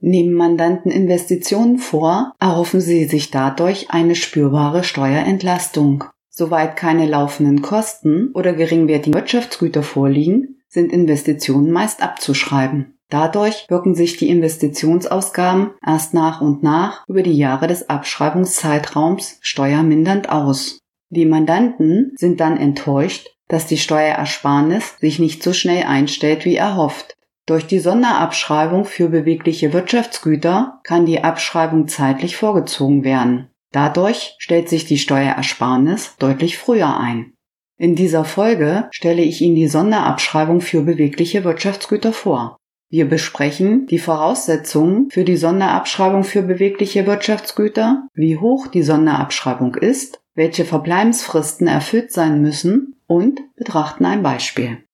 Nehmen Mandanten Investitionen vor, erhoffen sie sich dadurch eine spürbare Steuerentlastung. Soweit keine laufenden Kosten oder geringwertige Wirtschaftsgüter vorliegen, sind Investitionen meist abzuschreiben. Dadurch wirken sich die Investitionsausgaben erst nach und nach über die Jahre des Abschreibungszeitraums steuermindernd aus. Die Mandanten sind dann enttäuscht, dass die Steuerersparnis sich nicht so schnell einstellt wie erhofft. Durch die Sonderabschreibung für bewegliche Wirtschaftsgüter kann die Abschreibung zeitlich vorgezogen werden. Dadurch stellt sich die Steuerersparnis deutlich früher ein. In dieser Folge stelle ich Ihnen die Sonderabschreibung für bewegliche Wirtschaftsgüter vor. Wir besprechen die Voraussetzungen für die Sonderabschreibung für bewegliche Wirtschaftsgüter, wie hoch die Sonderabschreibung ist, welche Verbleibensfristen erfüllt sein müssen und betrachten ein Beispiel.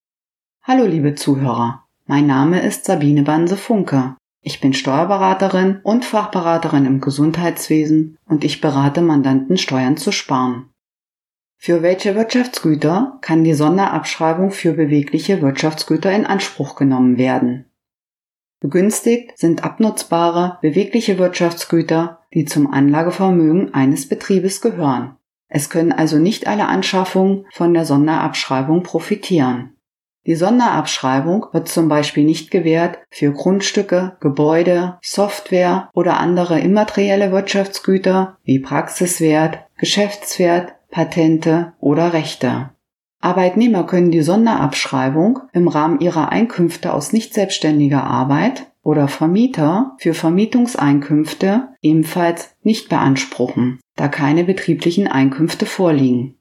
Hallo liebe Zuhörer, mein Name ist Sabine Banse Funke. Ich bin Steuerberaterin und Fachberaterin im Gesundheitswesen und ich berate Mandanten Steuern zu sparen. Für welche Wirtschaftsgüter kann die Sonderabschreibung für bewegliche Wirtschaftsgüter in Anspruch genommen werden? Begünstigt sind abnutzbare, bewegliche Wirtschaftsgüter, die zum Anlagevermögen eines Betriebes gehören. Es können also nicht alle Anschaffungen von der Sonderabschreibung profitieren. Die Sonderabschreibung wird zum Beispiel nicht gewährt für Grundstücke, Gebäude, Software oder andere immaterielle Wirtschaftsgüter wie Praxiswert, Geschäftswert, Patente oder Rechte. Arbeitnehmer können die Sonderabschreibung im Rahmen ihrer Einkünfte aus nicht selbstständiger Arbeit oder Vermieter für Vermietungseinkünfte ebenfalls nicht beanspruchen, da keine betrieblichen Einkünfte vorliegen.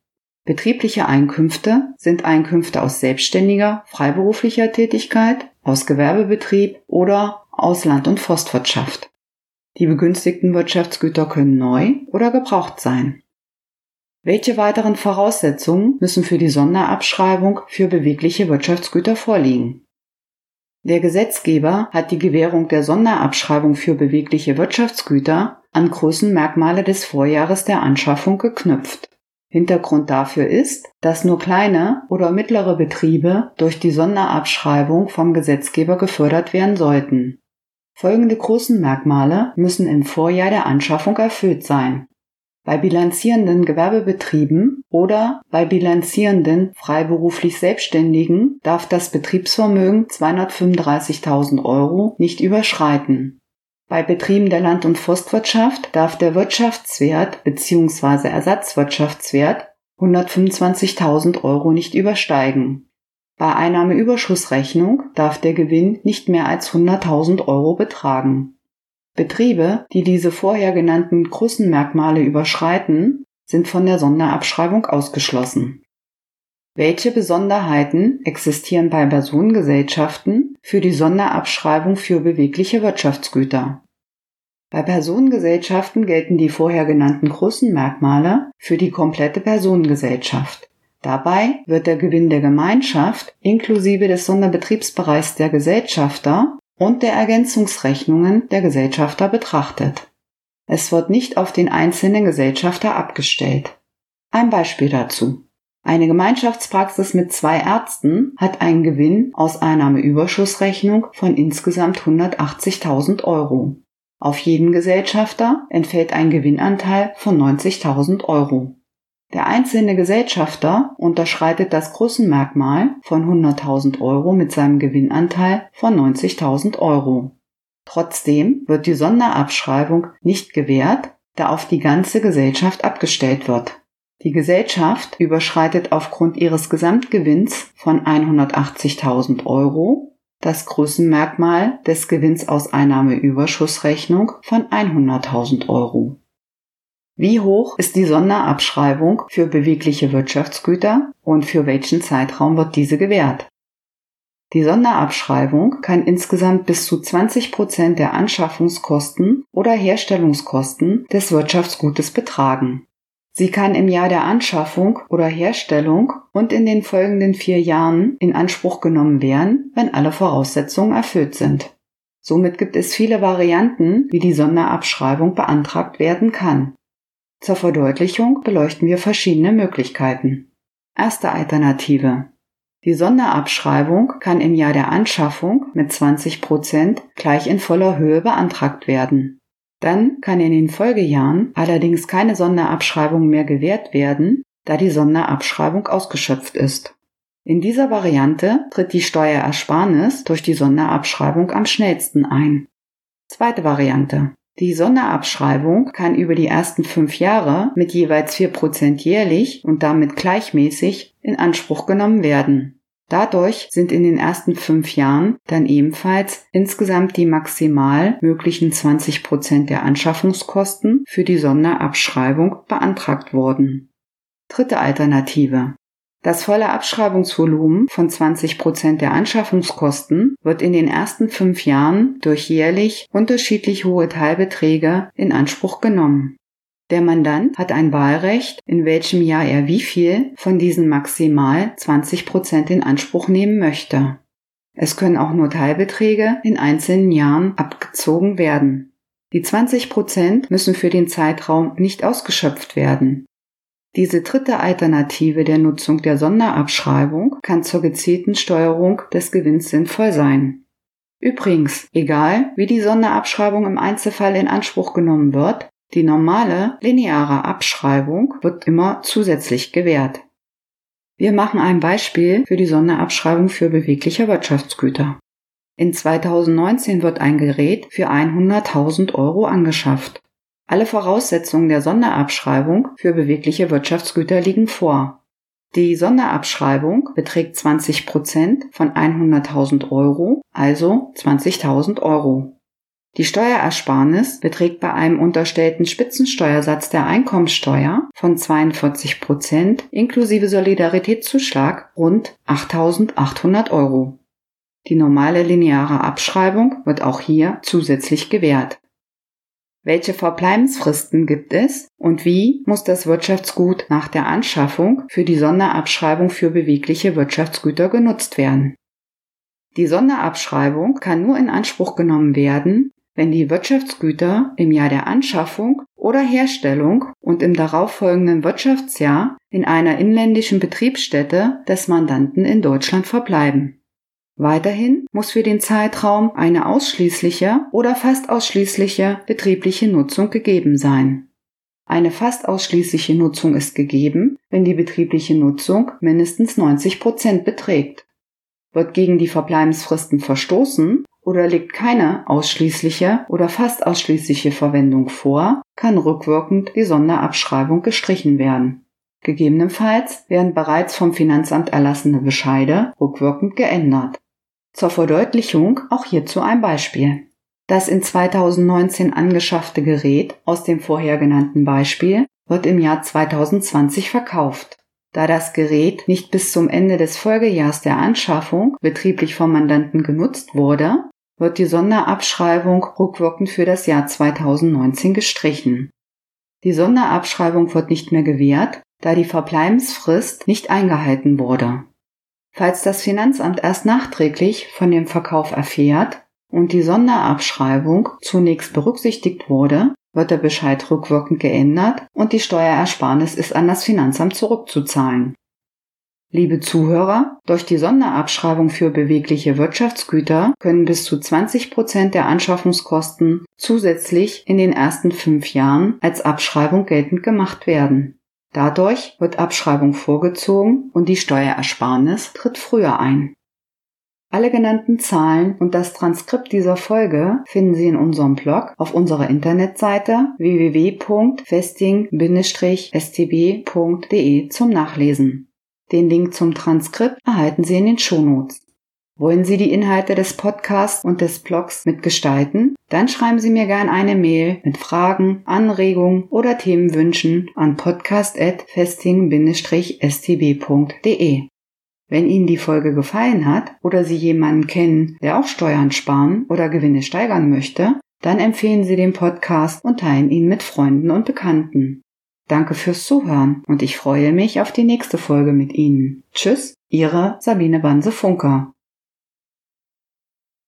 Betriebliche Einkünfte sind Einkünfte aus selbstständiger, freiberuflicher Tätigkeit, aus Gewerbebetrieb oder aus Land- und Forstwirtschaft. Die begünstigten Wirtschaftsgüter können neu oder gebraucht sein. Welche weiteren Voraussetzungen müssen für die Sonderabschreibung für bewegliche Wirtschaftsgüter vorliegen? Der Gesetzgeber hat die Gewährung der Sonderabschreibung für bewegliche Wirtschaftsgüter an Größenmerkmale des Vorjahres der Anschaffung geknüpft. Hintergrund dafür ist, dass nur kleine oder mittlere Betriebe durch die Sonderabschreibung vom Gesetzgeber gefördert werden sollten. Folgende Größenmerkmale müssen im Vorjahr der Anschaffung erfüllt sein. Bei bilanzierenden Gewerbebetrieben oder bei bilanzierenden freiberuflich Selbstständigen darf das Betriebsvermögen 235.000 Euro nicht überschreiten. Bei Betrieben der Land- und Forstwirtschaft darf der Wirtschaftswert bzw. Ersatzwirtschaftswert 125.000 Euro nicht übersteigen. Bei Einnahmeüberschussrechnung darf der Gewinn nicht mehr als 100.000 Euro betragen. Betriebe, die diese vorher genannten Größenmerkmale überschreiten, sind von der Sonderabschreibung ausgeschlossen. Welche Besonderheiten existieren bei Personengesellschaften für die Sonderabschreibung für bewegliche Wirtschaftsgüter? Bei Personengesellschaften gelten die vorher genannten Größenmerkmale für die komplette Personengesellschaft. Dabei wird der Gewinn der Gemeinschaft inklusive des Sonderbetriebsbereichs der Gesellschafter und der Ergänzungsrechnungen der Gesellschafter betrachtet. Es wird nicht auf den einzelnen Gesellschafter abgestellt. Ein Beispiel dazu. Eine Gemeinschaftspraxis mit zwei Ärzten hat einen Gewinn aus Einnahmeüberschussrechnung von insgesamt 180.000 Euro. Auf jeden Gesellschafter entfällt ein Gewinnanteil von 90.000 Euro. Der einzelne Gesellschafter unterschreitet das Größenmerkmal von 100.000 Euro mit seinem Gewinnanteil von 90.000 Euro. Trotzdem wird die Sonderabschreibung nicht gewährt, da auf die ganze Gesellschaft abgestellt wird. Die Gesellschaft überschreitet aufgrund ihres Gesamtgewinns von 180.000 Euro das Größenmerkmal des Gewinns aus Einnahmeüberschussrechnung von 100.000 Euro. Wie hoch ist die Sonderabschreibung für bewegliche Wirtschaftsgüter und für welchen Zeitraum wird diese gewährt? Die Sonderabschreibung kann insgesamt bis zu 20 Prozent der Anschaffungskosten oder Herstellungskosten des Wirtschaftsgutes betragen. Sie kann im Jahr der Anschaffung oder Herstellung und in den folgenden vier Jahren in Anspruch genommen werden, wenn alle Voraussetzungen erfüllt sind. Somit gibt es viele Varianten, wie die Sonderabschreibung beantragt werden kann. Zur Verdeutlichung beleuchten wir verschiedene Möglichkeiten. Erste Alternative. Die Sonderabschreibung kann im Jahr der Anschaffung mit 20 Prozent gleich in voller Höhe beantragt werden. Dann kann in den Folgejahren allerdings keine Sonderabschreibung mehr gewährt werden, da die Sonderabschreibung ausgeschöpft ist. In dieser Variante tritt die Steuerersparnis durch die Sonderabschreibung am schnellsten ein. Zweite Variante. Die Sonderabschreibung kann über die ersten fünf Jahre mit jeweils vier Prozent jährlich und damit gleichmäßig in Anspruch genommen werden. Dadurch sind in den ersten fünf Jahren dann ebenfalls insgesamt die maximal möglichen 20 Prozent der Anschaffungskosten für die Sonderabschreibung beantragt worden. Dritte Alternative. Das volle Abschreibungsvolumen von 20 Prozent der Anschaffungskosten wird in den ersten fünf Jahren durch jährlich unterschiedlich hohe Teilbeträge in Anspruch genommen. Der Mandant hat ein Wahlrecht, in welchem Jahr er wie viel von diesen maximal 20 Prozent in Anspruch nehmen möchte. Es können auch nur Teilbeträge in einzelnen Jahren abgezogen werden. Die 20 Prozent müssen für den Zeitraum nicht ausgeschöpft werden. Diese dritte Alternative der Nutzung der Sonderabschreibung kann zur gezielten Steuerung des Gewinns sinnvoll sein. Übrigens, egal wie die Sonderabschreibung im Einzelfall in Anspruch genommen wird, die normale lineare Abschreibung wird immer zusätzlich gewährt. Wir machen ein Beispiel für die Sonderabschreibung für bewegliche Wirtschaftsgüter. In 2019 wird ein Gerät für 100.000 Euro angeschafft. Alle Voraussetzungen der Sonderabschreibung für bewegliche Wirtschaftsgüter liegen vor. Die Sonderabschreibung beträgt 20 Prozent von 100.000 Euro, also 20.000 Euro. Die Steuerersparnis beträgt bei einem unterstellten Spitzensteuersatz der Einkommensteuer von 42 Prozent inklusive Solidaritätszuschlag rund 8.800 Euro. Die normale lineare Abschreibung wird auch hier zusätzlich gewährt. Welche Verbleibensfristen gibt es und wie muss das Wirtschaftsgut nach der Anschaffung für die Sonderabschreibung für bewegliche Wirtschaftsgüter genutzt werden? Die Sonderabschreibung kann nur in Anspruch genommen werden, wenn die Wirtschaftsgüter im Jahr der Anschaffung oder Herstellung und im darauffolgenden Wirtschaftsjahr in einer inländischen Betriebsstätte des Mandanten in Deutschland verbleiben. Weiterhin muss für den Zeitraum eine ausschließliche oder fast ausschließliche betriebliche Nutzung gegeben sein. Eine fast ausschließliche Nutzung ist gegeben, wenn die betriebliche Nutzung mindestens 90 Prozent beträgt. Wird gegen die Verbleibensfristen verstoßen oder liegt keine ausschließliche oder fast ausschließliche Verwendung vor, kann rückwirkend die Sonderabschreibung gestrichen werden. Gegebenenfalls werden bereits vom Finanzamt erlassene Bescheide rückwirkend geändert. Zur Verdeutlichung auch hierzu ein Beispiel. Das in 2019 angeschaffte Gerät aus dem vorher genannten Beispiel wird im Jahr 2020 verkauft. Da das Gerät nicht bis zum Ende des Folgejahrs der Anschaffung betrieblich vom Mandanten genutzt wurde, wird die Sonderabschreibung rückwirkend für das Jahr 2019 gestrichen. Die Sonderabschreibung wird nicht mehr gewährt, da die Verbleibensfrist nicht eingehalten wurde. Falls das Finanzamt erst nachträglich von dem Verkauf erfährt und die Sonderabschreibung zunächst berücksichtigt wurde, wird der Bescheid rückwirkend geändert und die Steuerersparnis ist an das Finanzamt zurückzuzahlen. Liebe Zuhörer, durch die Sonderabschreibung für bewegliche Wirtschaftsgüter können bis zu 20 Prozent der Anschaffungskosten zusätzlich in den ersten fünf Jahren als Abschreibung geltend gemacht werden. Dadurch wird Abschreibung vorgezogen und die Steuerersparnis tritt früher ein. Alle genannten Zahlen und das Transkript dieser Folge finden Sie in unserem Blog auf unserer Internetseite www.festing-stb.de zum Nachlesen. Den Link zum Transkript erhalten Sie in den Shownotes. Wollen Sie die Inhalte des Podcasts und des Blogs mitgestalten? Dann schreiben Sie mir gern eine Mail mit Fragen, Anregungen oder Themenwünschen an podcast.festing-stb.de. Wenn Ihnen die Folge gefallen hat oder Sie jemanden kennen, der auch Steuern sparen oder Gewinne steigern möchte, dann empfehlen Sie den Podcast und teilen ihn mit Freunden und Bekannten. Danke fürs Zuhören und ich freue mich auf die nächste Folge mit Ihnen. Tschüss, Ihre Sabine Banse-Funker.